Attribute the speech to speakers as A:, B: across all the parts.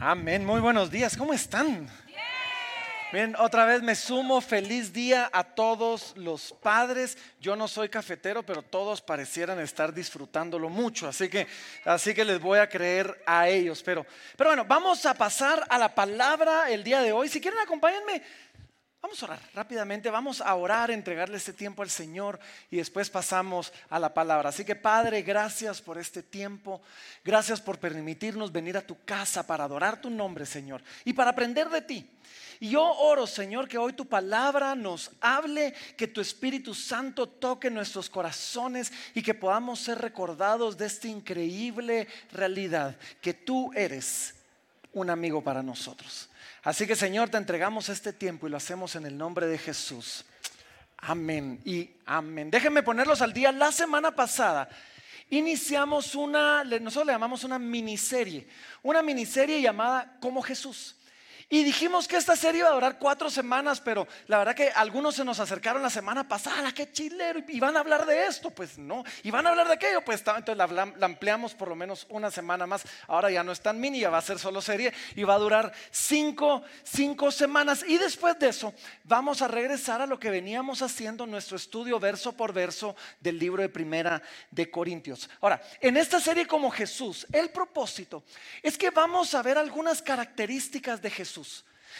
A: Amén, muy buenos días, ¿cómo están? Bien, otra vez me sumo, feliz día a todos los padres. Yo no soy cafetero, pero todos parecieran estar disfrutándolo mucho, así que, así que les voy a creer a ellos. Pero, pero bueno, vamos a pasar a la palabra el día de hoy. Si quieren, acompáñenme. Vamos a orar rápidamente, vamos a orar, entregarle este tiempo al Señor y después pasamos a la palabra. Así que Padre, gracias por este tiempo, gracias por permitirnos venir a tu casa para adorar tu nombre, Señor, y para aprender de ti. Y yo oro, Señor, que hoy tu palabra nos hable, que tu Espíritu Santo toque nuestros corazones y que podamos ser recordados de esta increíble realidad, que tú eres un amigo para nosotros. Así que Señor, te entregamos este tiempo y lo hacemos en el nombre de Jesús. Amén y amén. Déjenme ponerlos al día. La semana pasada iniciamos una, nosotros le llamamos una miniserie, una miniserie llamada Como Jesús. Y dijimos que esta serie iba a durar cuatro semanas, pero la verdad que algunos se nos acercaron la semana pasada, qué chilero, y van a hablar de esto, pues no, y van a hablar de aquello, pues entonces la, ampliamos por lo menos una semana más. Ahora ya no es tan mini, ya va a ser solo serie y va a durar cinco, cinco semanas. Y después de eso, vamos a regresar a lo que veníamos haciendo, nuestro estudio verso por verso del libro de Primera de Corintios. Ahora, en esta serie como Jesús, el propósito es que vamos a ver algunas características de Jesús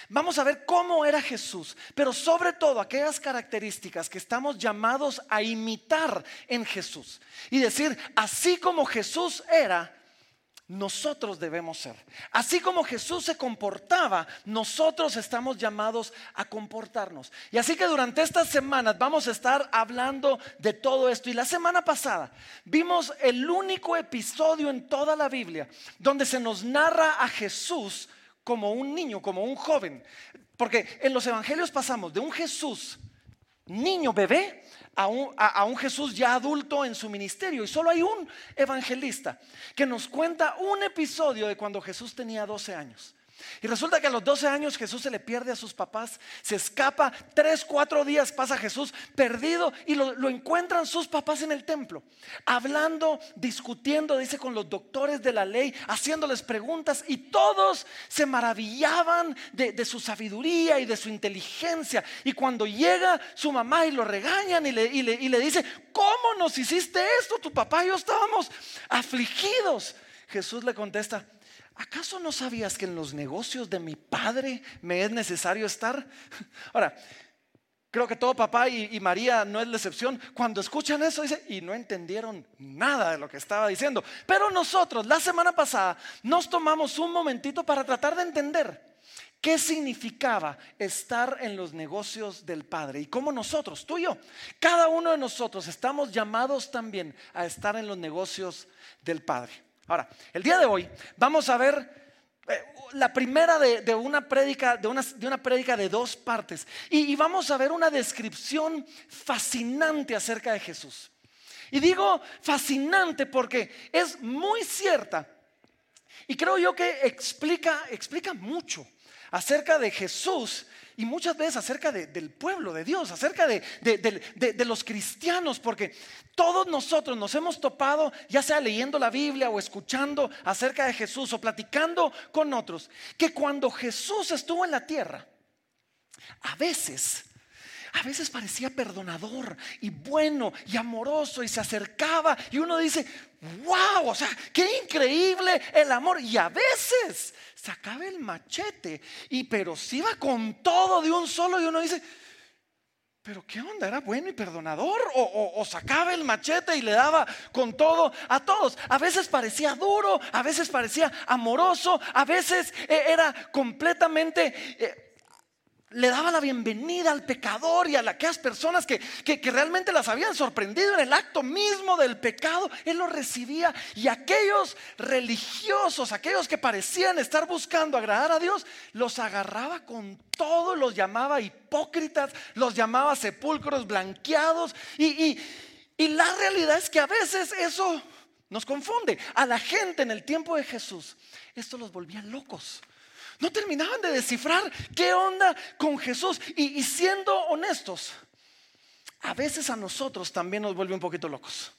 A: Vamos a ver cómo era Jesús, pero sobre todo aquellas características que estamos llamados a imitar en Jesús. Y decir, así como Jesús era, nosotros debemos ser. Así como Jesús se comportaba, nosotros estamos llamados a comportarnos. Y así que durante estas semanas vamos a estar hablando de todo esto. Y la semana pasada vimos el único episodio en toda la Biblia donde se nos narra a Jesús como un niño, como un joven. Porque en los evangelios pasamos de un Jesús niño, bebé, a un, Jesús ya adulto en su ministerio. Y solo hay un evangelista que nos cuenta un episodio de cuando Jesús tenía 12 años. Y resulta que a los 12 años Jesús se le pierde a sus papás, se escapa, tres, cuatro días pasa Jesús perdido y lo, encuentran sus papás en el templo, hablando, discutiendo, dice, con los doctores de la ley, haciéndoles preguntas y todos se maravillaban de, su sabiduría y de su inteligencia. Y cuando llega su mamá y lo regañan le, y le dice, ¿cómo nos hiciste esto? Tu papá y yo estábamos afligidos. Jesús le contesta, ¿acaso no sabías que en los negocios de mi padre me es necesario estar? Ahora, creo que todo papá y, María no es la excepción. Cuando escuchan eso, dice, y no entendieron nada de lo que estaba diciendo. Pero nosotros, la semana pasada, nos tomamos un momentito para tratar de entender. ¿Qué significaba estar en los negocios del Padre? Y cómo nosotros, tú y yo, cada uno de nosotros estamos llamados también a estar en los negocios del Padre. Ahora, el día de hoy vamos a ver eh, la primera de, una prédica, de una, de de dos partes. Y, y vamos a ver una descripción fascinante acerca de Jesús. Y digo fascinante porque es muy cierta. Y creo yo que explica, explica mucho acerca de Jesús y muchas veces acerca del pueblo de Dios, acerca de, de, los cristianos, porque todos nosotros nos hemos topado, ya sea leyendo la Biblia o escuchando acerca de Jesús o platicando con otros, que cuando Jesús estuvo en la tierra, a veces a veces parecía perdonador y bueno y amoroso y se acercaba y uno dice, wow, o sea, qué increíble el amor. Y a veces sacaba el machete y pero si iba con todo de un solo y uno dice, pero qué onda, era bueno y perdonador o, sacaba el machete y le daba con todo a todos. A veces parecía duro, a veces parecía amoroso, a veces eh, era completamente... Le daba la bienvenida al pecador y a aquellas personas que, realmente las habían sorprendido en el acto mismo del pecado. Él los recibía y aquellos religiosos, aquellos que parecían estar buscando agradar a Dios, los agarraba con todo, los llamaba hipócritas, los llamaba sepulcros blanqueados. y la realidad es que a veces eso nos confunde. A la gente en el tiempo de Jesús, esto los volvía locos. No terminaban de descifrar qué onda con Jesús. Y, siendo honestos, a veces a nosotros también nos vuelve un poquito locos.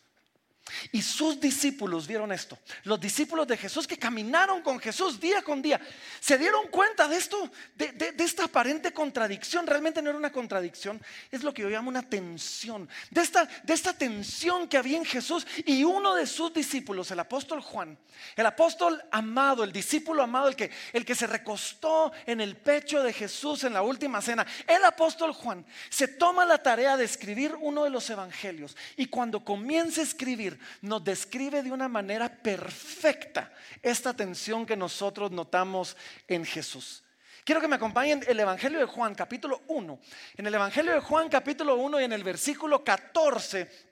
A: Y sus discípulos vieron esto. Los discípulos de Jesús que caminaron con Jesús día con día, se dieron cuenta de esto, de, esta aparente contradicción. Realmente no era una contradicción, es lo que yo llamo una tensión. De esta, tensión que había en Jesús y uno de sus discípulos, el apóstol Juan, el apóstol amado, el discípulo amado, que, el que se recostó en el pecho de Jesús en la última cena, el apóstol Juan se toma la tarea de escribir uno de los evangelios. Y cuando comienza a escribir, nos describe de una manera perfecta esta tensión que nosotros notamos en Jesús. Quiero que me acompañen el Evangelio de Juan, capítulo 1. En el Evangelio de Juan, capítulo 1 y en el versículo 14,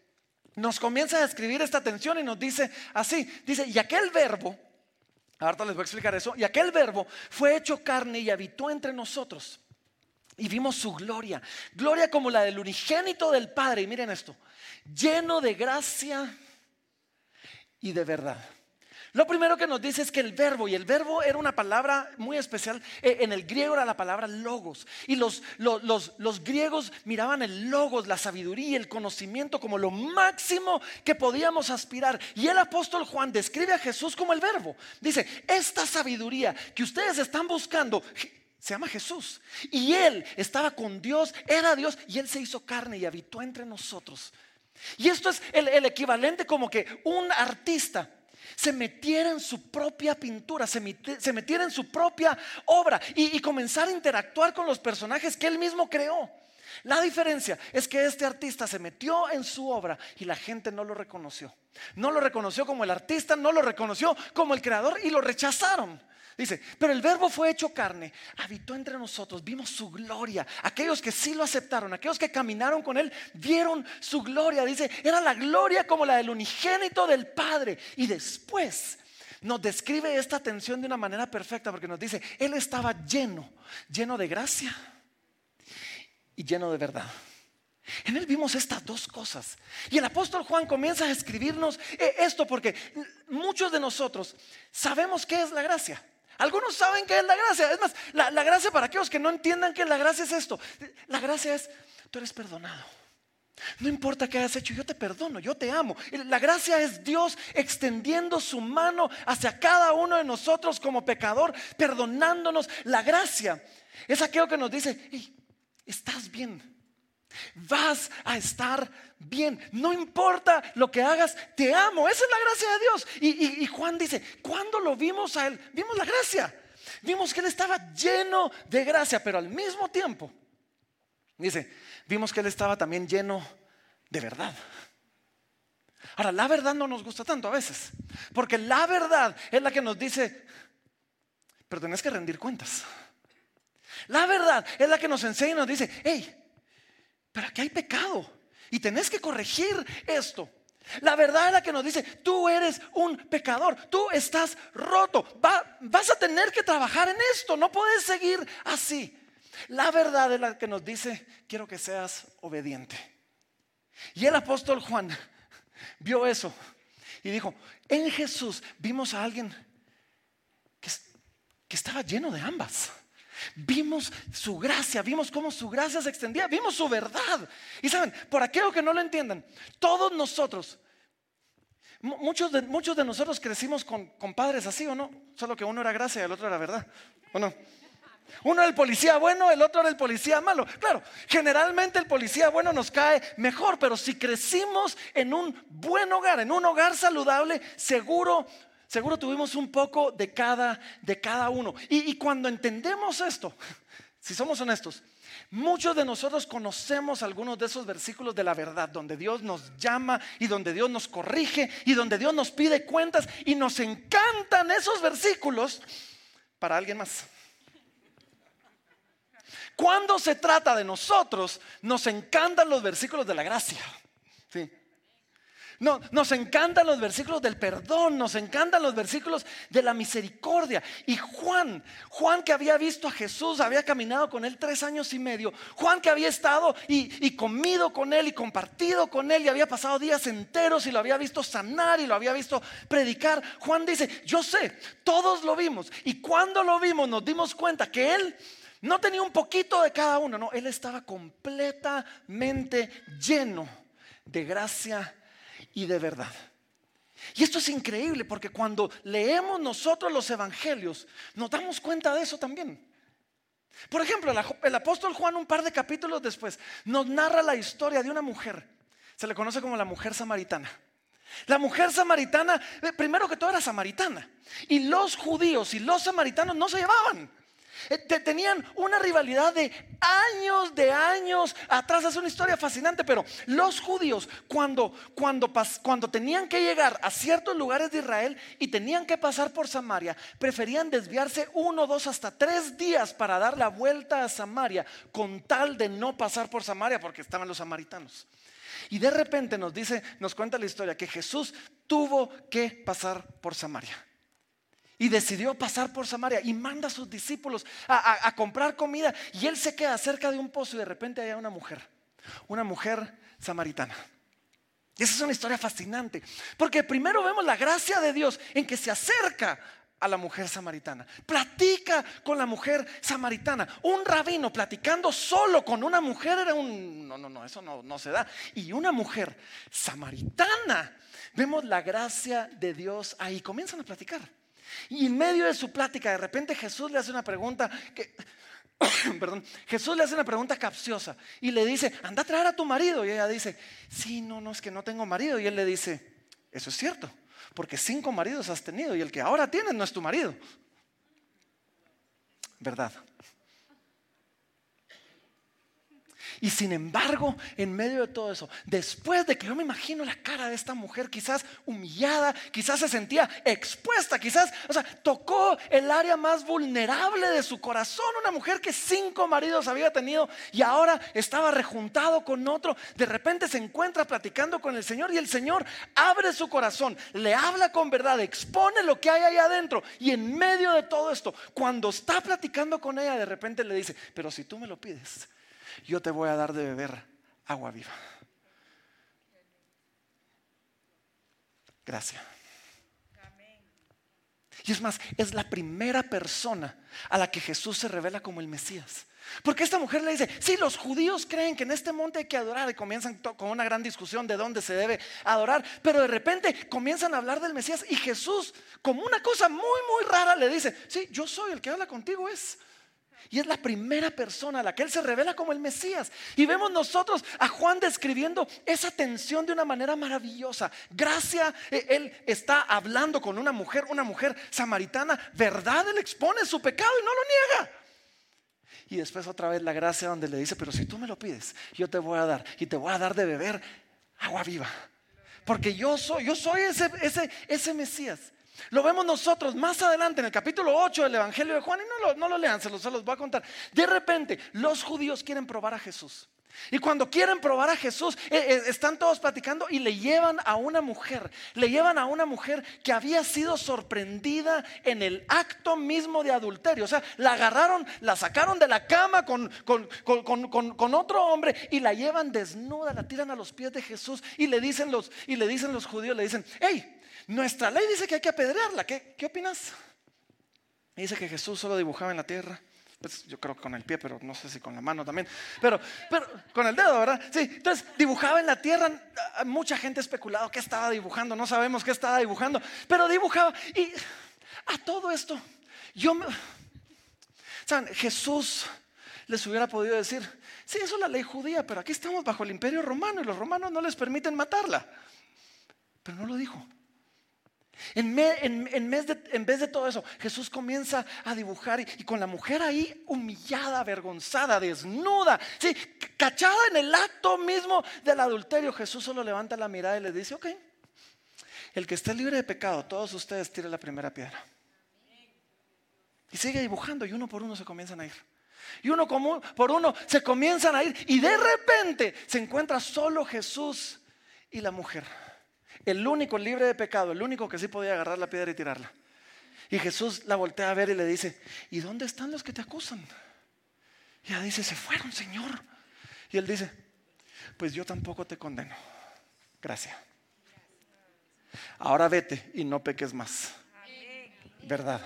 A: nos comienza a describir esta tensión y nos dice así, dice, y aquel verbo, ahorita les voy a explicar eso, y aquel verbo fue hecho carne y habitó entre nosotros. Y vimos su gloria, gloria como la del unigénito del Padre. Y miren esto, lleno de gracia y de verdad. Lo primero que nos dice es que el verbo, y el verbo era una palabra muy especial, eh, en el griego era la palabra logos, y los, los, los, griegos miraban el logos, la sabiduría, el conocimiento como lo máximo que podíamos aspirar. Y el apóstol Juan describe a Jesús como el verbo. Dice, esta sabiduría que ustedes están buscando, se llama Jesús. Y Él estaba con Dios, era Dios, y Él se hizo carne y habitó entre nosotros. Y esto es el, equivalente como que un artista se metiera en su propia pintura, se, metiera en su propia obra y, y comenzar a interactuar con los personajes que él mismo creó. La diferencia es que este artista se metió en su obra y la gente no lo reconoció. No lo reconoció como el artista, no lo reconoció como el creador y lo rechazaron. Dice, pero el verbo fue hecho carne, habitó entre nosotros, vimos su gloria. Aquellos que sí lo aceptaron, aquellos que caminaron con él, vieron su gloria. Dice, era la gloria como la del unigénito del Padre. Y después nos describe esta tensión de una manera perfecta porque nos dice, él estaba lleno, lleno de gracia y lleno de verdad. En él vimos estas dos cosas. Y el apóstol Juan comienza a escribirnos eh, esto porque muchos de nosotros sabemos qué es la gracia. Algunos saben qué es la gracia. Es más, la, gracia para aquellos que no entiendan que la gracia es esto. La gracia es, tú eres perdonado. No importa qué hayas hecho, yo te perdono, yo te amo. La gracia es Dios extendiendo su mano hacia cada uno de nosotros como pecador, perdonándonos. La gracia es aquello que nos dice, estás bien, Vas a estar bien. No importa lo que hagas, te amo. Esa es la gracia de Dios. Y, Juan dice, ¿cuándo lo vimos a él? Vimos la gracia. Vimos que él estaba lleno de gracia, pero al mismo tiempo, dice, vimos que él estaba también lleno de verdad. Ahora, la verdad no nos gusta tanto a veces, porque la verdad es la que nos dice, pero tenés que rendir cuentas. La verdad es la que nos enseña y nos dice, hey, pero aquí hay pecado y tenés que corregir esto. La verdad es la que nos dice, tú eres un pecador, tú estás roto, vas a tener que trabajar en esto, no puedes seguir así. La verdad es la que nos dice, quiero que seas obediente. Y el apóstol Juan vio eso y dijo, en Jesús vimos a alguien que, que estaba lleno de ambas. Vimos su gracia, vimos cómo su gracia se extendía, vimos su verdad. Y saben, por aquello que no lo entiendan, todos nosotros, muchos de, muchos de nosotros crecimos con, con padres así o no, solo que uno era gracia y el otro era verdad, ¿o no? Uno era el policía bueno, el otro era el policía malo. Claro, generalmente el policía bueno nos cae mejor, pero si crecimos en un buen hogar, en un hogar saludable, seguro Seguro tuvimos un poco de cada, de cada uno. Y, cuando entendemos esto, si somos honestos, muchos de nosotros conocemos algunos de esos versículos de la verdad, donde Dios nos llama y donde Dios nos corrige y donde Dios nos pide cuentas y nos encantan esos versículos para alguien más. Cuando se trata de nosotros, nos encantan los versículos de la gracia. No, nos encantan los versículos del perdón, nos encantan los versículos de la misericordia. Y Juan, Juan que había visto a Jesús, había caminado con él tres años y medio. Juan que había estado y, y comido con él y compartido con él y había pasado días enteros y lo había visto sanar y lo había visto predicar. Juan dice, yo sé, todos lo vimos. Y cuando lo vimos nos dimos cuenta que él no tenía un poquito de cada uno, no, él estaba completamente lleno de gracia y de verdad. Y esto es increíble porque cuando leemos nosotros los evangelios, nos damos cuenta de eso también. Por ejemplo, el apóstol Juan un par de capítulos después nos narra la historia de una mujer. Se le conoce como la mujer samaritana. La mujer samaritana, eh, primero que todo era samaritana. Y los judíos y los samaritanos no se llevaban. Eh, tenían una rivalidad de años, de años atrás. Es una historia fascinante, pero los judíos cuando, cuando, cuando tenían que llegar a ciertos lugares de Israel y tenían que pasar por Samaria, preferían desviarse uno, dos, hasta tres días para dar la vuelta a Samaria con tal de no pasar por Samaria porque estaban los samaritanos. Y de repente nos dice, nos cuenta la historia que Jesús tuvo que pasar por Samaria. Y decidió pasar por Samaria y manda a sus discípulos a, comprar comida. Y él se queda cerca de un pozo y de repente hay una mujer, una mujer samaritana. Y esa es una historia fascinante. Porque primero vemos la gracia de Dios en que se acerca a la mujer samaritana. Platica con la mujer samaritana. Un rabino platicando solo con una mujer era un... No, no, no, eso no, no se da. Y una mujer samaritana. Vemos la gracia de Dios ahí. Comienzan a platicar. Y en medio de su plática, de repente Jesús le hace una pregunta perdón, Jesús le hace una pregunta capciosa y le dice, anda a traer a tu marido. Y ella dice, sí, no, no, es que no tengo marido. Y él le dice, eso es cierto, porque cinco maridos has tenido y el que ahora tienes no es tu marido. ¿Verdad? Y sin embargo, en medio de todo eso, después de que yo me imagino la cara de esta mujer, quizás humillada, quizás se sentía expuesta, quizás, o sea, tocó el área más vulnerable de su corazón, una mujer que cinco maridos había tenido y ahora estaba rejuntado con otro, de repente se encuentra platicando con el Señor y el Señor abre su corazón, le habla con verdad, expone lo que hay ahí adentro y en medio de todo esto, cuando está platicando con ella, de repente le dice, pero si tú me lo pides, yo te voy a dar de beber agua viva. Gracias. Y es más, es la primera persona a la que Jesús se revela como el Mesías. Porque esta mujer le dice, sí, los judíos creen que en este monte hay que adorar y comienzan con una gran discusión de dónde se debe adorar, pero de repente comienzan a hablar del Mesías y Jesús, como una cosa muy, muy rara, le dice, sí, yo soy el que habla contigo, es y es la primera persona a la que Él se revela como el Mesías. Y vemos nosotros a Juan describiendo esa tensión de una manera maravillosa. Gracia, eh, Él está hablando con una mujer, una mujer samaritana. Verdad, Él expone su pecado y no lo niega. Y después otra vez la gracia donde le dice, pero si tú me lo pides, yo te voy a dar. Y te voy a dar de beber agua viva. Porque yo soy, yo soy ese, ese, ese Mesías. Lo vemos nosotros más adelante en el capítulo 8 del Evangelio de Juan y no lo, no lo lean, se los, se los voy a contar. De repente los judíos quieren probar a Jesús. Y cuando quieren probar a Jesús, eh, eh, están todos platicando y le llevan a una mujer, le llevan a una mujer que había sido sorprendida en el acto mismo de adulterio. O sea, la agarraron, la sacaron de la cama con, con, con, con otro hombre y la llevan desnuda, la tiran a los pies de Jesús y le dicen los, y le dicen los judíos, le dicen, hey, nuestra ley dice que hay que apedrearla. ¿Qué, opinas? dice que Jesús solo dibujaba en la tierra. Pues yo creo que con el pie, pero no sé si con la mano también. Pero, pero con el dedo, ¿verdad? Sí. Entonces dibujaba en la tierra. Mucha gente ha especulado qué estaba dibujando. No sabemos qué estaba dibujando. Pero dibujaba. Y a todo esto, yo me. ¿Saben? Jesús les hubiera podido decir: Sí, eso es la ley judía, pero aquí estamos bajo el imperio romano y los romanos no les permiten matarla. Pero no lo dijo. En, vez de todo eso, Jesús comienza a dibujar y, con la mujer ahí humillada, avergonzada, desnuda, sí, cachada en el acto mismo del adulterio, Jesús solo levanta la mirada y le dice, ok, el que esté libre de pecado, todos ustedes tiren la primera piedra. Y sigue dibujando y uno por uno se comienzan a ir. Y uno por uno se comienzan a ir y de repente se encuentra solo Jesús y la mujer. El único libre de pecado, el único que sí podía agarrar la piedra y tirarla. Y Jesús la voltea a ver y le dice, ¿y dónde están los que te acusan? Y ella dice, se fueron, Señor. Y él dice, pues yo tampoco te condeno. Gracias. Ahora vete y no peques más. ¿Verdad?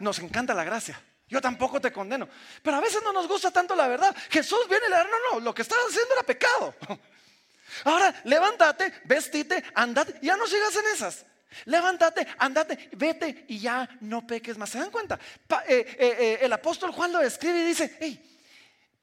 A: nos encanta la gracia. Yo tampoco te condeno. Pero a veces no nos gusta tanto la verdad. Jesús viene y le dice, no, no, lo que estás haciendo era pecado. Ahora, levántate, vestite, andate, ya no sigas en esas. Levántate, andate, vete y ya no peques más. ¿Se dan cuenta? Eh, eh, eh, el apóstol Juan lo escribe y dice, hey,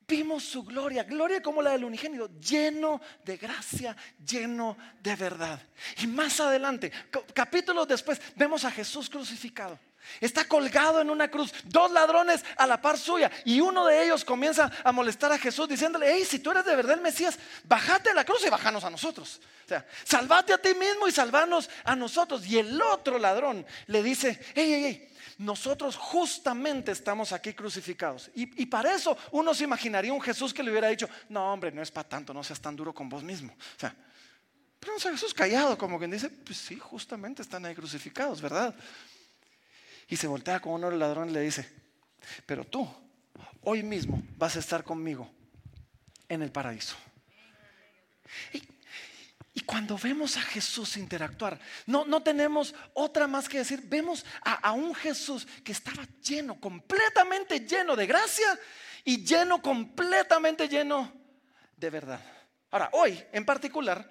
A: vimos su gloria, gloria como la del unigénito, lleno de gracia, lleno de verdad. Y más adelante, capítulos después, vemos a Jesús crucificado. Está colgado en una cruz, dos ladrones a la par suya, y uno de ellos comienza a molestar a Jesús diciéndole, hey, si tú eres de verdad el Mesías, bájate a la cruz y bájanos a nosotros. O sea, salvate a ti mismo y salvanos a nosotros. Y el otro ladrón le dice, hey, hey, hey, nosotros justamente estamos aquí crucificados. Y, y, para eso uno se imaginaría un Jesús que le hubiera dicho, no hombre, no es para tanto, no seas tan duro con vos mismo. O sea, pero no Jesús callado, como quien dice, pues sí, justamente están ahí crucificados, ¿verdad? Y se voltea con uno de los ladrones y le dice, pero tú hoy mismo vas a estar conmigo en el paraíso. Y, cuando vemos a Jesús interactuar, no, no tenemos otra más que decir, vemos a, a un Jesús que estaba lleno, completamente lleno de gracia y lleno, completamente lleno de verdad. Ahora, hoy en particular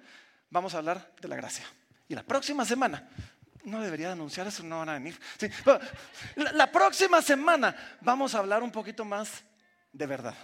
A: vamos a hablar de la gracia. Y la próxima semana no debería anunciar eso, no van a venir. la, próxima semana vamos a hablar un poquito más de verdad.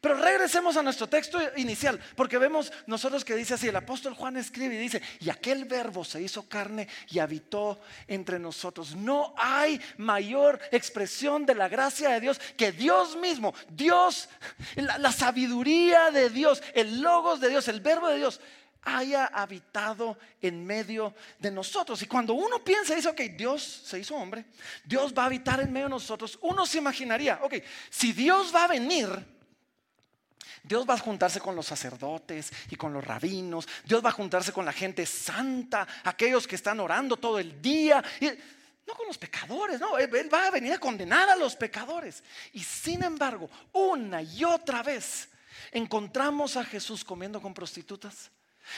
A: Pero regresemos a nuestro texto inicial, porque vemos nosotros que dice así, el apóstol Juan escribe y dice, y aquel verbo se hizo carne y habitó entre nosotros. No hay mayor expresión de la gracia de Dios que Dios mismo, Dios, la sabiduría de Dios, el logos de Dios, el verbo de Dios haya habitado en medio de nosotros. Y cuando uno piensa, dice, ok, Dios se hizo hombre, Dios va a habitar en medio de nosotros, uno se imaginaría, ok, si Dios va a venir, Dios va a juntarse con los sacerdotes y con los rabinos, Dios va a juntarse con la gente santa, aquellos que están orando todo el día. no con los pecadores, no, él va a venir a condenar a los pecadores. Y sin embargo, una y otra vez encontramos a Jesús comiendo con prostitutas,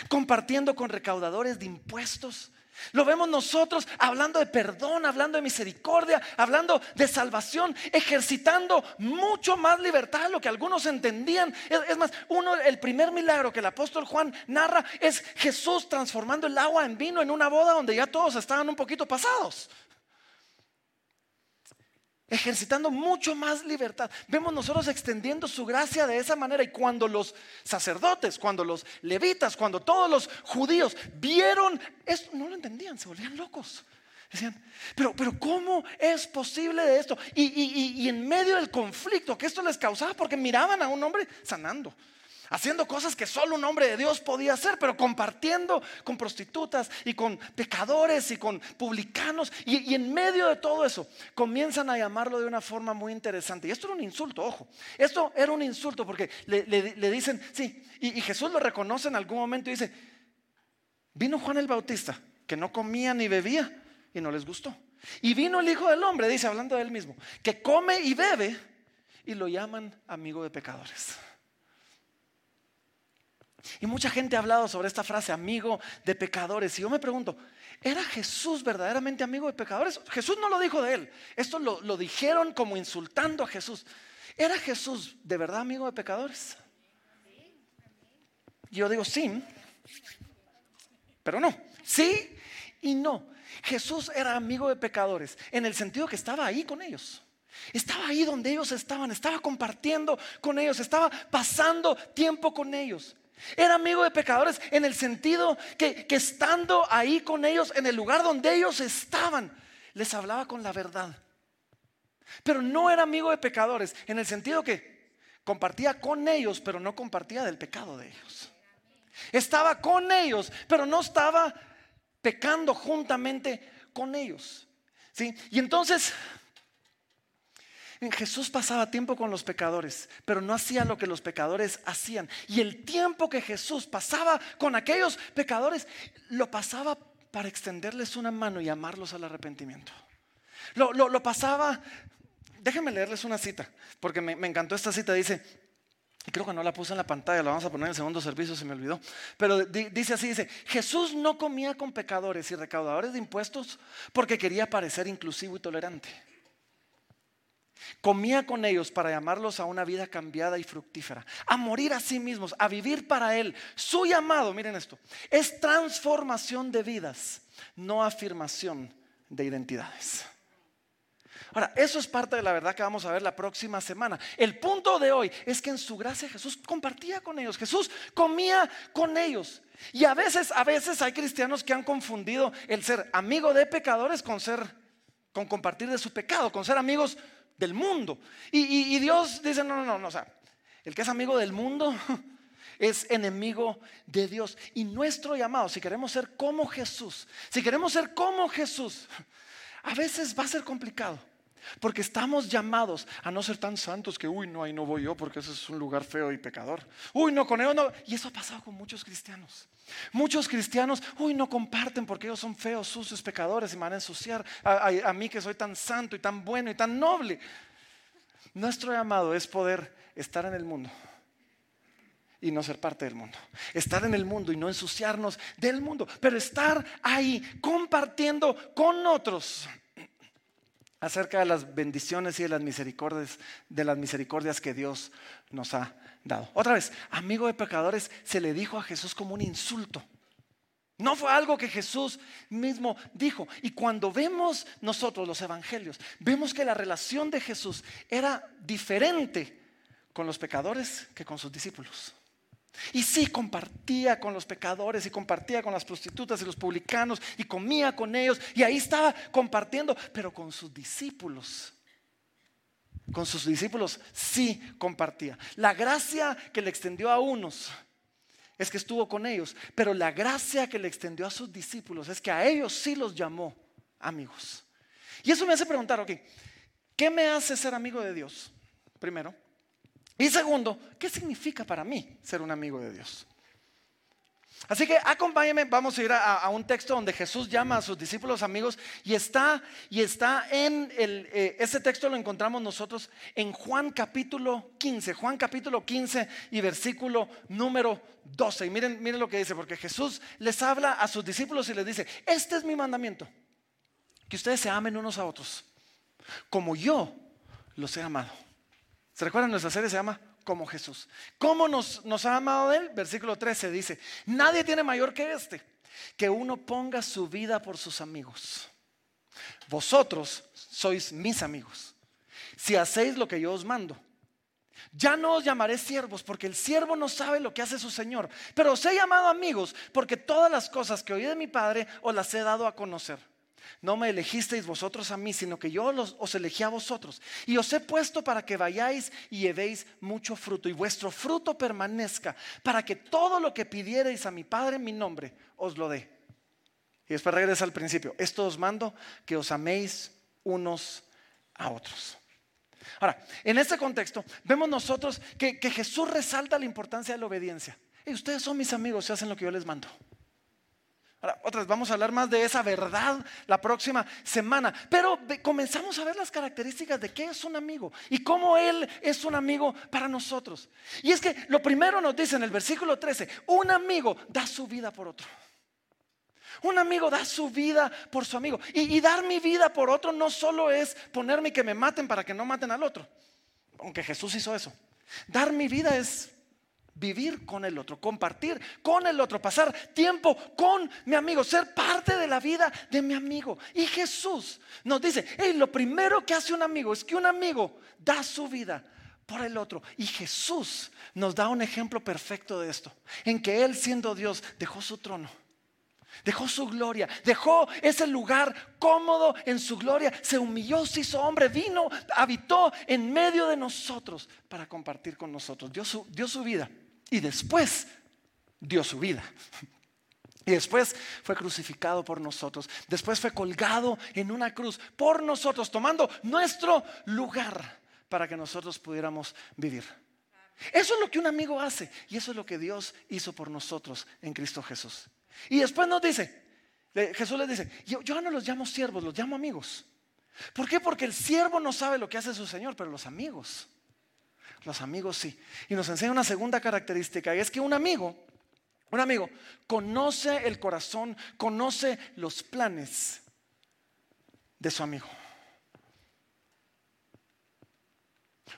A: compartiendo con recaudadores de impuestos. Lo vemos nosotros hablando de perdón, hablando de misericordia, hablando de salvación, ejercitando mucho más libertad de lo que algunos entendían. Es, más, uno, el primer milagro que el apóstol Juan narra es Jesús transformando el agua en vino en una boda donde ya todos estaban un poquito pasados ejercitando mucho más libertad. Vemos nosotros extendiendo su gracia de esa manera y cuando los sacerdotes, cuando los levitas, cuando todos los judíos vieron esto, no lo entendían, se volvían locos. Decían, pero, pero ¿cómo es posible de esto? Y, y en medio del conflicto que esto les causaba, porque miraban a un hombre sanando, haciendo cosas que solo un hombre de Dios podía hacer, pero compartiendo con prostitutas y con pecadores y con publicanos. Y, en medio de todo eso, comienzan a llamarlo de una forma muy interesante. Y esto era un insulto, ojo. Esto era un insulto porque le, dicen, sí, y, Jesús lo reconoce en algún momento y dice, vino Juan el Bautista, que no comía ni bebía y no les gustó. Y vino el Hijo del Hombre, dice, hablando de él mismo, que come y bebe y lo llaman amigo de pecadores. Y mucha gente ha hablado sobre esta frase, amigo de pecadores. Y yo me pregunto, ¿era Jesús verdaderamente amigo de pecadores? Jesús no lo dijo de él. Esto lo, dijeron como insultando a Jesús. ¿Era Jesús de verdad amigo de pecadores? Yo digo sí, pero no. Sí y no. Jesús era amigo de pecadores en el sentido que estaba ahí con ellos. Estaba ahí donde ellos estaban, estaba compartiendo con ellos, estaba pasando tiempo con ellos. Era amigo de pecadores en el sentido que, estando ahí con ellos, en el lugar donde ellos estaban, les hablaba con la verdad. Pero no era amigo de pecadores en el sentido que compartía con ellos, pero no compartía del pecado de ellos. Estaba con ellos, pero no estaba pecando juntamente con ellos. ¿sí? Y entonces Jesús pasaba tiempo con los pecadores, pero no hacía lo que los pecadores hacían. Y el tiempo que Jesús pasaba con aquellos pecadores, lo pasaba para extenderles una mano y amarlos al arrepentimiento. Lo, pasaba, déjenme leerles una cita, porque me, encantó esta cita, dice, y creo que no la puse en la pantalla, la vamos a poner en el segundo servicio, se me olvidó. Pero dice así, dice, Jesús no comía con pecadores y recaudadores de impuestos porque quería parecer inclusivo y tolerante. Comía con ellos para llamarlos a una vida cambiada y fructífera, a morir a sí mismos, a vivir para Él. Su llamado, miren esto, es transformación de vidas, no afirmación de identidades. Ahora, eso es parte de la verdad que vamos a ver la próxima semana. El punto de hoy es que en su gracia Jesús compartía con ellos, Jesús comía con ellos. Y a veces, a veces hay cristianos que han confundido el ser amigo de pecadores con ser, con compartir de su pecado, con ser amigos del mundo. Y, Dios dice, no, no, no, no, o sea, el que es amigo del mundo es enemigo de Dios. Y nuestro llamado, si queremos ser como Jesús, si queremos ser como Jesús, a veces va a ser complicado. Porque estamos llamados a no ser tan santos que, uy, no, ahí no voy yo porque ese es un lugar feo y pecador. Uy, no, con ellos no. Y eso ha pasado con muchos cristianos. Muchos cristianos, uy, no comparten porque ellos son feos, sucios, pecadores y me van a ensuciar a, mí que soy tan santo y tan bueno y tan noble. Nuestro llamado es poder estar en el mundo y no ser parte del mundo. Estar en el mundo y no ensuciarnos del mundo, pero estar ahí compartiendo con otros acerca de las bendiciones y de las misericordias, de las misericordias que Dios nos ha dado. Otra vez, amigo de pecadores se le dijo a Jesús como un insulto. No fue algo que Jesús mismo dijo. Y cuando vemos nosotros los evangelios, vemos que la relación de Jesús era diferente con los pecadores que con sus discípulos. Y sí, compartía con los pecadores y compartía con las prostitutas y los publicanos y comía con ellos y ahí estaba compartiendo, pero con sus discípulos. Con sus discípulos sí compartía. La gracia que le extendió a unos es que estuvo con ellos, pero la gracia que le extendió a sus discípulos es que a ellos sí los llamó amigos. Y eso me hace preguntar, ok, ¿qué me hace ser amigo de Dios? Primero. Y segundo, ¿qué significa para mí ser un amigo de Dios? Así que acompáñenme, vamos a ir a, un texto donde Jesús llama a sus discípulos amigos y está, y está en el, eh, ese texto lo encontramos nosotros en Juan capítulo 15, Juan capítulo 15 y versículo número 12. Y miren, miren lo que dice, porque Jesús les habla a sus discípulos y les dice, este es mi mandamiento, que ustedes se amen unos a otros, como yo los he amado. ¿Se recuerdan? Nuestra serie se llama Como Jesús. ¿Cómo nos, nos ha amado Él? Versículo 13 dice, nadie tiene mayor que este, que uno ponga su vida por sus amigos. Vosotros sois mis amigos, si hacéis lo que yo os mando. Ya no os llamaré siervos porque el siervo no sabe lo que hace su Señor, pero os he llamado amigos porque todas las cosas que oí de mi Padre os las he dado a conocer. No me elegisteis vosotros a mí, sino que yo os elegí a vosotros. Y os he puesto para que vayáis y llevéis mucho fruto, y vuestro fruto permanezca, para que todo lo que pidierais a mi Padre en mi nombre, os lo dé. Y después regresa al principio. Esto os mando, que os améis unos a otros. Ahora, en este contexto, vemos nosotros que, Jesús resalta la importancia de la obediencia. Y ustedes son mis amigos y hacen lo que yo les mando. Ahora, otras, vamos a hablar más de esa verdad la próxima semana. Pero comenzamos a ver las características de qué es un amigo y cómo Él es un amigo para nosotros. Y es que lo primero nos dice en el versículo 13, un amigo da su vida por otro. Un amigo da su vida por su amigo. Y, y dar mi vida por otro no solo es ponerme que me maten para que no maten al otro. Aunque Jesús hizo eso. Dar mi vida es vivir con el otro, compartir con el otro, pasar tiempo con mi amigo, ser parte de la vida de mi amigo. Y Jesús nos dice, hey, lo primero que hace un amigo es que un amigo da su vida por el otro. Y Jesús nos da un ejemplo perfecto de esto, en que Él siendo Dios dejó su trono. Dejó su gloria, dejó ese lugar cómodo en su gloria, se humilló, se hizo hombre, vino, habitó en medio de nosotros para compartir con nosotros. Dio su, dio su vida y después dio su vida. Y después fue crucificado por nosotros. Después fue colgado en una cruz por nosotros, tomando nuestro lugar para que nosotros pudiéramos vivir. Eso es lo que un amigo hace y eso es lo que Dios hizo por nosotros en Cristo Jesús. Y después nos dice, Jesús les dice, yo, no los llamo siervos, los llamo amigos. ¿Por qué? Porque el siervo no sabe lo que hace su Señor, pero los amigos los amigos sí. Y nos enseña una segunda característica, y es que un amigo, un amigo, conoce el corazón, conoce los planes de su amigo.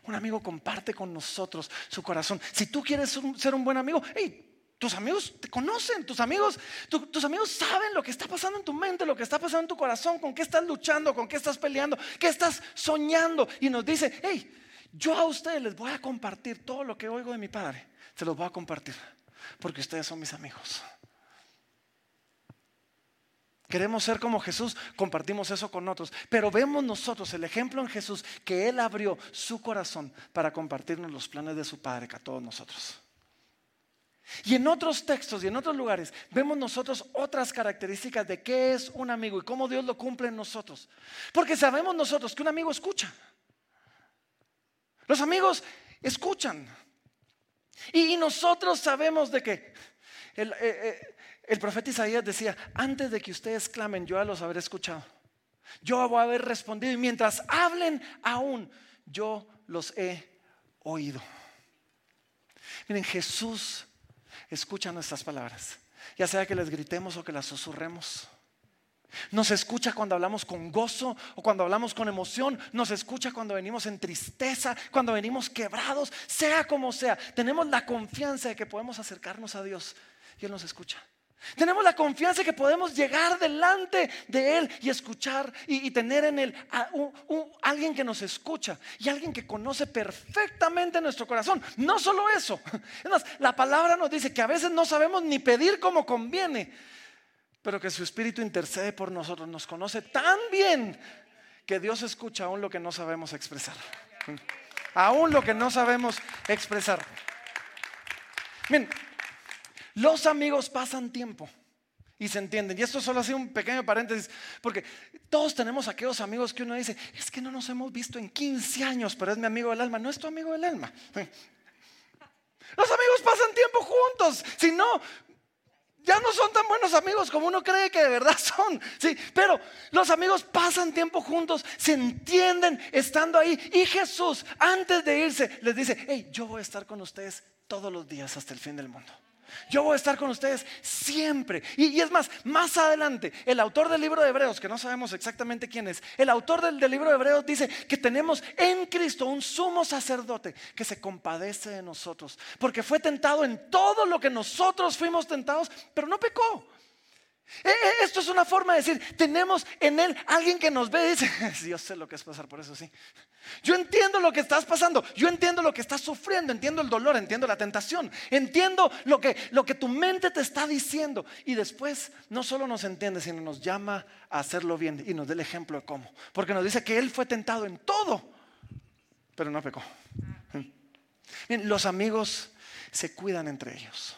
A: Un amigo comparte con nosotros su corazón. Si tú quieres ser un buen amigo, hey, tus amigos te conocen, tus amigos, tus amigos saben lo que está pasando en tu mente, lo que está pasando en tu corazón, con qué estás luchando, con qué estás peleando, qué estás soñando. Y nos dice, hey, yo a ustedes les voy a compartir todo lo que oigo de mi padre. Se los voy a compartir, porque ustedes son mis amigos. Queremos ser como Jesús, compartimos eso con otros. Pero vemos nosotros el ejemplo en Jesús que Él abrió su corazón para compartirnos los planes de su Padre a todos nosotros. Y en otros textos y en otros lugares vemos nosotros otras características de qué es un amigo y cómo Dios lo cumple en nosotros. Porque sabemos nosotros que un amigo escucha. Los amigos escuchan. Y, nosotros sabemos de que el, eh, eh, el profeta Isaías decía, antes de que ustedes clamen, yo los habré escuchado. Yo voy a haber respondido y mientras hablen aún, yo los he oído. Miren, Jesús escucha nuestras palabras, ya sea que les gritemos o que las susurremos. Nos escucha cuando hablamos con gozo o cuando hablamos con emoción. Nos escucha cuando venimos en tristeza, cuando venimos quebrados, sea como sea. Tenemos la confianza de que podemos acercarnos a Dios y Él nos escucha. Tenemos la confianza de que podemos llegar delante de Él y escuchar y, tener en Él a alguien que nos escucha y alguien que conoce perfectamente nuestro corazón. No solo eso, la palabra nos dice que a veces no sabemos ni pedir como conviene, pero que su Espíritu intercede por nosotros, nos conoce tan bien que Dios escucha aún lo que no sabemos expresar. Aún lo que no sabemos expresar. Miren, los amigos pasan tiempo y se entienden. Y esto solo hace un pequeño paréntesis, porque todos tenemos aquellos amigos que uno dice, es que no nos hemos visto en 15 años, pero es mi amigo del alma. No es tu amigo del alma. Los amigos pasan tiempo juntos. Si no, ya no son tan buenos amigos como uno cree que de verdad son. Sí, pero los amigos pasan tiempo juntos, se entienden estando ahí. Y Jesús, antes de irse, les dice: Hey, yo voy a estar con ustedes todos los días hasta el fin del mundo. Yo voy a estar con ustedes siempre. Y, es más, más adelante, el autor del libro de Hebreos, que no sabemos exactamente quién es, el autor del, del libro de Hebreos dice que tenemos en Cristo un sumo sacerdote que se compadece de nosotros, porque fue tentado en todo lo que nosotros fuimos tentados, pero no pecó. Eh, eh, esto es una forma de decir, tenemos en Él alguien que nos ve y dice, yo sé lo que es pasar por eso, sí. Yo entiendo lo que estás pasando, yo entiendo lo que estás sufriendo, entiendo el dolor, entiendo la tentación, entiendo lo que, lo que tu mente te está diciendo. Y después no solo nos entiende, sino nos llama a hacerlo bien y nos da el ejemplo de cómo. Porque nos dice que Él fue tentado en todo, pero no pecó. Bien, los amigos se cuidan entre ellos.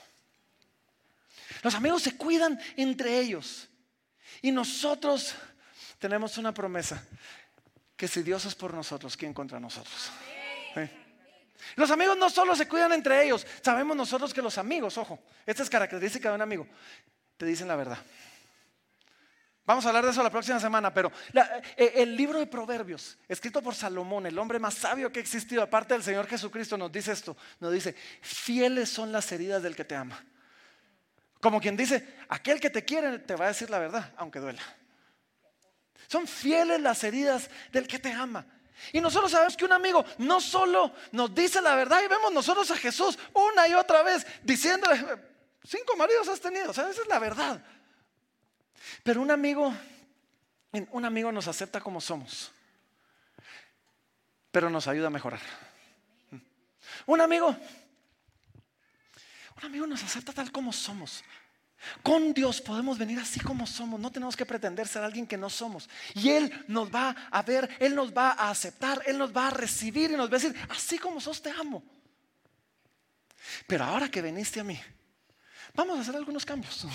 A: Los amigos se cuidan entre ellos. Y nosotros tenemos una promesa, que si Dios es por nosotros, ¿quién contra nosotros? Los amigos no solo se cuidan entre ellos, sabemos nosotros que los amigos, ojo, esta es característica de un amigo, te dicen la verdad. Vamos a hablar de eso la próxima semana, pero eh, el libro de Proverbios, escrito por Salomón, el hombre más sabio que ha existido, aparte del Señor Jesucristo, nos dice esto, nos dice, fieles son las heridas del que te ama. Como quien dice, aquel que te quiere te va a decir la verdad, aunque duela. Son fieles las heridas del que te ama. Y nosotros sabemos que un amigo no solo nos dice la verdad y vemos nosotros a Jesús una y otra vez diciéndole, cinco maridos has tenido, o sea, esa es la verdad. Pero un amigo, un amigo nos acepta como somos, pero nos ayuda a mejorar. Un amigo amigo nos acepta tal como somos. Con Dios podemos venir así como somos. No tenemos que pretender ser alguien que no somos. Y Él nos va a ver, Él nos va a aceptar, Él nos va a recibir y nos va a decir, así como sos, te amo. Pero ahora que veniste a mí, vamos a hacer algunos cambios.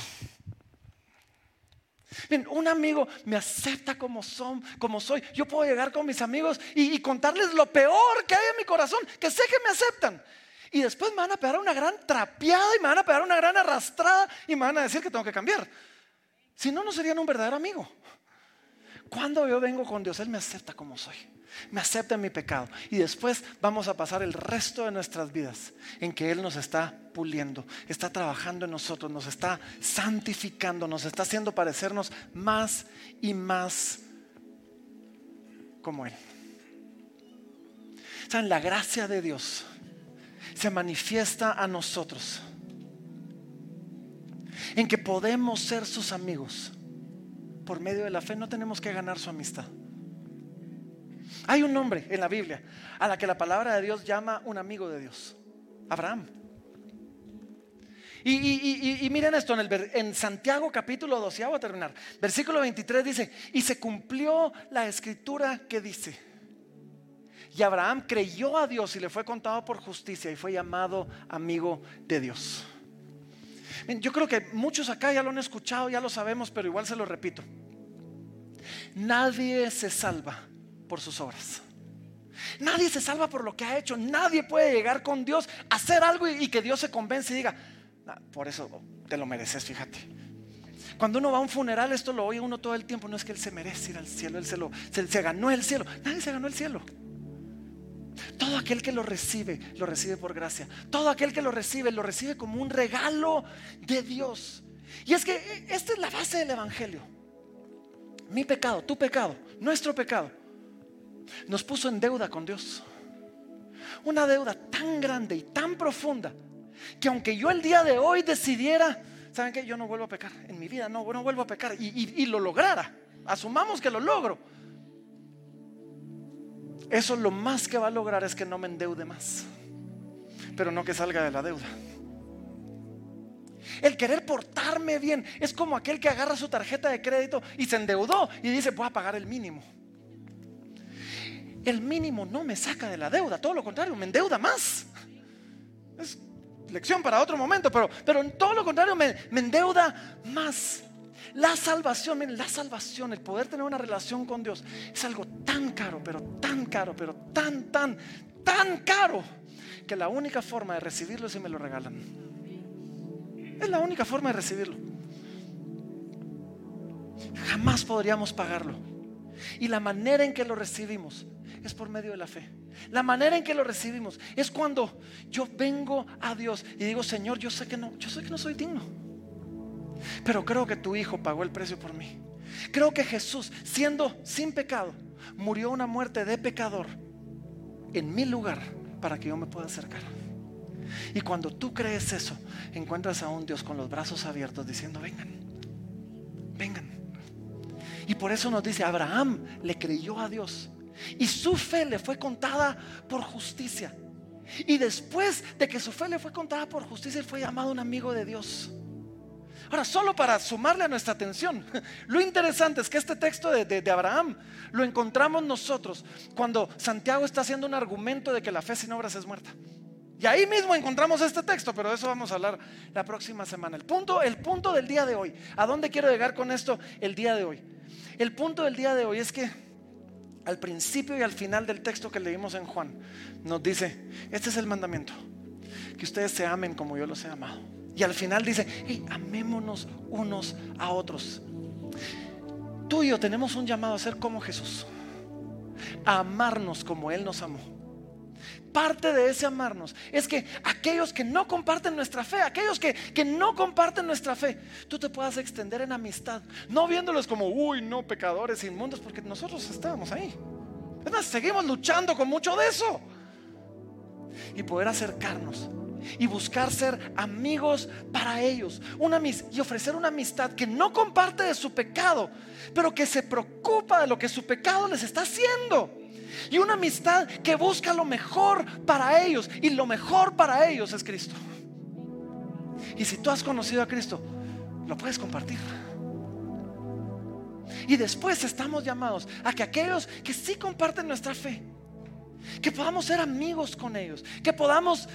A: Bien, un amigo me acepta como, son, como soy. Yo puedo llegar con mis amigos y, y contarles lo peor que hay en mi corazón, que sé que me aceptan. Y después me van a pegar una gran trapeada y me van a pegar una gran arrastrada y me van a decir que tengo que cambiar. Si no, no serían un verdadero amigo. Cuando yo vengo con Dios, Él me acepta como soy. Me acepta en mi pecado. Y después vamos a pasar el resto de nuestras vidas en que Él nos está puliendo, está trabajando en nosotros, nos está santificando, nos está haciendo parecernos más y más como Él. ¿Saben? La gracia de Dios se manifiesta a nosotros en que podemos ser sus amigos. Por medio de la fe no tenemos que ganar su amistad. Hay un nombre en la Biblia a la que la palabra de Dios llama un amigo de Dios, Abraham. Y, miren esto, en, Santiago capítulo 12, ya voy a terminar, versículo 23 dice, y se cumplió la escritura que dice, y Abraham creyó a Dios y le fue contado por justicia y fue llamado amigo de Dios. Yo creo que muchos acá ya lo han escuchado, ya lo sabemos, pero igual se lo repito. Nadie se salva por sus obras. Nadie se salva por lo que ha hecho. Nadie puede llegar con Dios, hacer algo y, que Dios se convence y diga, por eso te lo mereces, fíjate. Cuando uno va a un funeral, esto lo oye uno todo el tiempo. No es que él se merece ir al cielo, él se, lo, se ganó el cielo. Nadie se ganó el cielo. Todo aquel que lo recibe, lo recibe por gracia. Todo aquel que lo recibe, lo recibe como un regalo de Dios. Y es que esta es la base del Evangelio. Mi pecado, tu pecado, nuestro pecado, nos puso en deuda con Dios. Una deuda tan grande y tan profunda que aunque yo el día de hoy decidiera, ¿saben qué? Yo no vuelvo a pecar en mi vida, no, no vuelvo a pecar y lo lograra. Asumamos que lo logro eso lo más que va a lograr es que no me endeude más, pero no que salga de la deuda. El querer portarme bien es como aquel que agarra su tarjeta de crédito y se endeudó y dice, voy a pagar el mínimo. El mínimo no me saca de la deuda, todo lo contrario, me endeuda más. Es lección para otro momento, pero, pero en todo lo contrario me, me endeuda más. La salvación, miren, la salvación, el poder tener una relación con Dios es algo tan caro, pero tan caro, pero tan, tan, tan caro, que la única forma de recibirlo es si me lo regalan. Es la única forma de recibirlo. Jamás podríamos pagarlo. Y la manera en que lo recibimos es por medio de la fe. La manera en que lo recibimos es cuando yo vengo a Dios y digo, Señor, yo sé que no, yo sé que no soy digno. Pero creo que tu Hijo pagó el precio por mí. Creo que Jesús, siendo sin pecado, murió una muerte de pecador en mi lugar para que yo me pueda acercar. Y cuando tú crees eso, encuentras a un Dios con los brazos abiertos diciendo, vengan, vengan. Y por eso nos dice, Abraham le creyó a Dios y su fe le fue contada por justicia. Y después de que su fe le fue contada por justicia, él fue llamado un amigo de Dios. Ahora, solo para sumarle a nuestra atención, lo interesante es que este texto de, Abraham lo encontramos nosotros cuando Santiago está haciendo un argumento de que la fe sin obras es muerta. Y ahí mismo encontramos este texto, pero de eso vamos a hablar la próxima semana. El punto, el punto del día de hoy, ¿a dónde quiero llegar con esto el día de hoy? El punto del día de hoy es que al principio y al final del texto que leímos en Juan, nos dice, este es el mandamiento, que ustedes se amen como yo los he amado. Y al final dice, amémonos unos a otros. Tú y yo tenemos un llamado a ser como Jesús, a amarnos como Él nos amó. Parte de ese amarnos es que aquellos que no comparten nuestra fe, aquellos que, que, no comparten nuestra fe, tú te puedas extender en amistad, no viéndolos como, uy, no, pecadores inmundos, porque nosotros estábamos ahí. Es más, seguimos luchando con mucho de eso. Y poder acercarnos y buscar ser amigos para ellos una, y ofrecer una amistad que no comparte de su pecado, pero que se preocupa de lo que su pecado les está haciendo. Y una amistad que busca lo mejor para ellos. Y lo mejor para ellos es Cristo. Y si tú has conocido a Cristo, lo puedes compartir. Y después estamos llamados a que aquellos que sí comparten nuestra fe, que podamos ser amigos con ellos, que podamos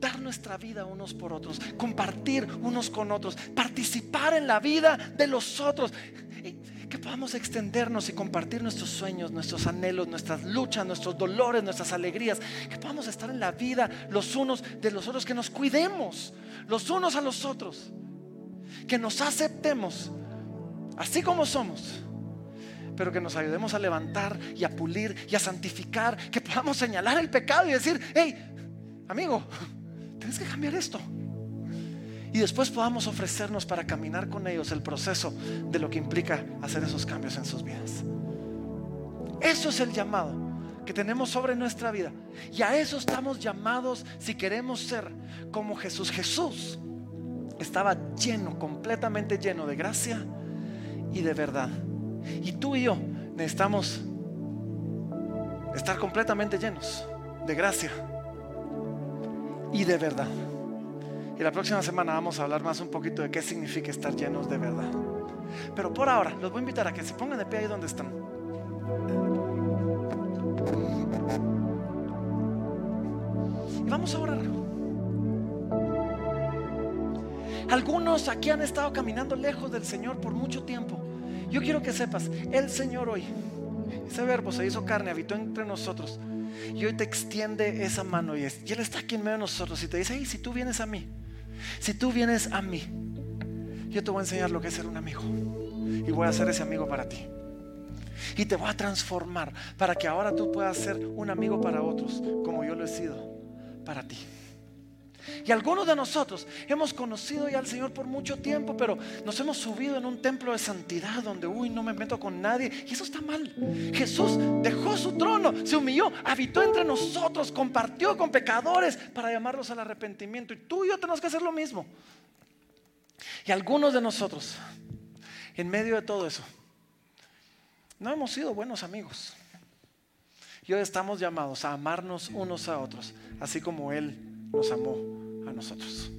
A: dar nuestra vida unos por otros, compartir unos con otros, participar en la vida de los otros. Que podamos extendernos y compartir nuestros sueños, nuestros anhelos, nuestras luchas, nuestros dolores, nuestras alegrías. Que podamos estar en la vida los unos de los otros, que nos cuidemos los unos a los otros. Que nos aceptemos así como somos pero que nos ayudemos a levantar y a pulir y a santificar, que podamos señalar el pecado y decir, hey, amigo, tienes que cambiar esto. Y después podamos ofrecernos para caminar con ellos el proceso de lo que implica hacer esos cambios en sus vidas. Eso es el llamado que tenemos sobre nuestra vida. Y a eso estamos llamados si queremos ser como Jesús. Jesús estaba lleno, completamente lleno de gracia y de verdad. Y tú y yo necesitamos estar completamente llenos de gracia y de verdad. Y la próxima semana vamos a hablar más un poquito de qué significa estar llenos de verdad. Pero por ahora, los voy a invitar a que se pongan de pie ahí donde están. Y vamos a orar. Algunos aquí han estado caminando lejos del Señor por mucho tiempo. Yo quiero que sepas, el Señor hoy, ese verbo se hizo carne, habitó entre nosotros. Y hoy te extiende esa mano y, Él está aquí en medio de nosotros y te dice, hey, si tú vienes a mí, si tú vienes a mí, yo te voy a enseñar lo que es ser un amigo. Y voy a ser ese amigo para ti. Y te voy a transformar para que ahora tú puedas ser un amigo para otros, como yo lo he sido para ti. Y algunos de nosotros hemos conocido ya al Señor por mucho tiempo, pero nos hemos subido en un templo de santidad donde, uy, no me meto con nadie. Y eso está mal. Jesús dejó su trono, se humilló, habitó entre nosotros, compartió con pecadores para llamarlos al arrepentimiento. Y tú y yo tenemos que hacer lo mismo. Y algunos de nosotros, en medio de todo eso, no hemos sido buenos amigos. Y hoy estamos llamados a amarnos unos a otros, así como Él nos amó a nosotros.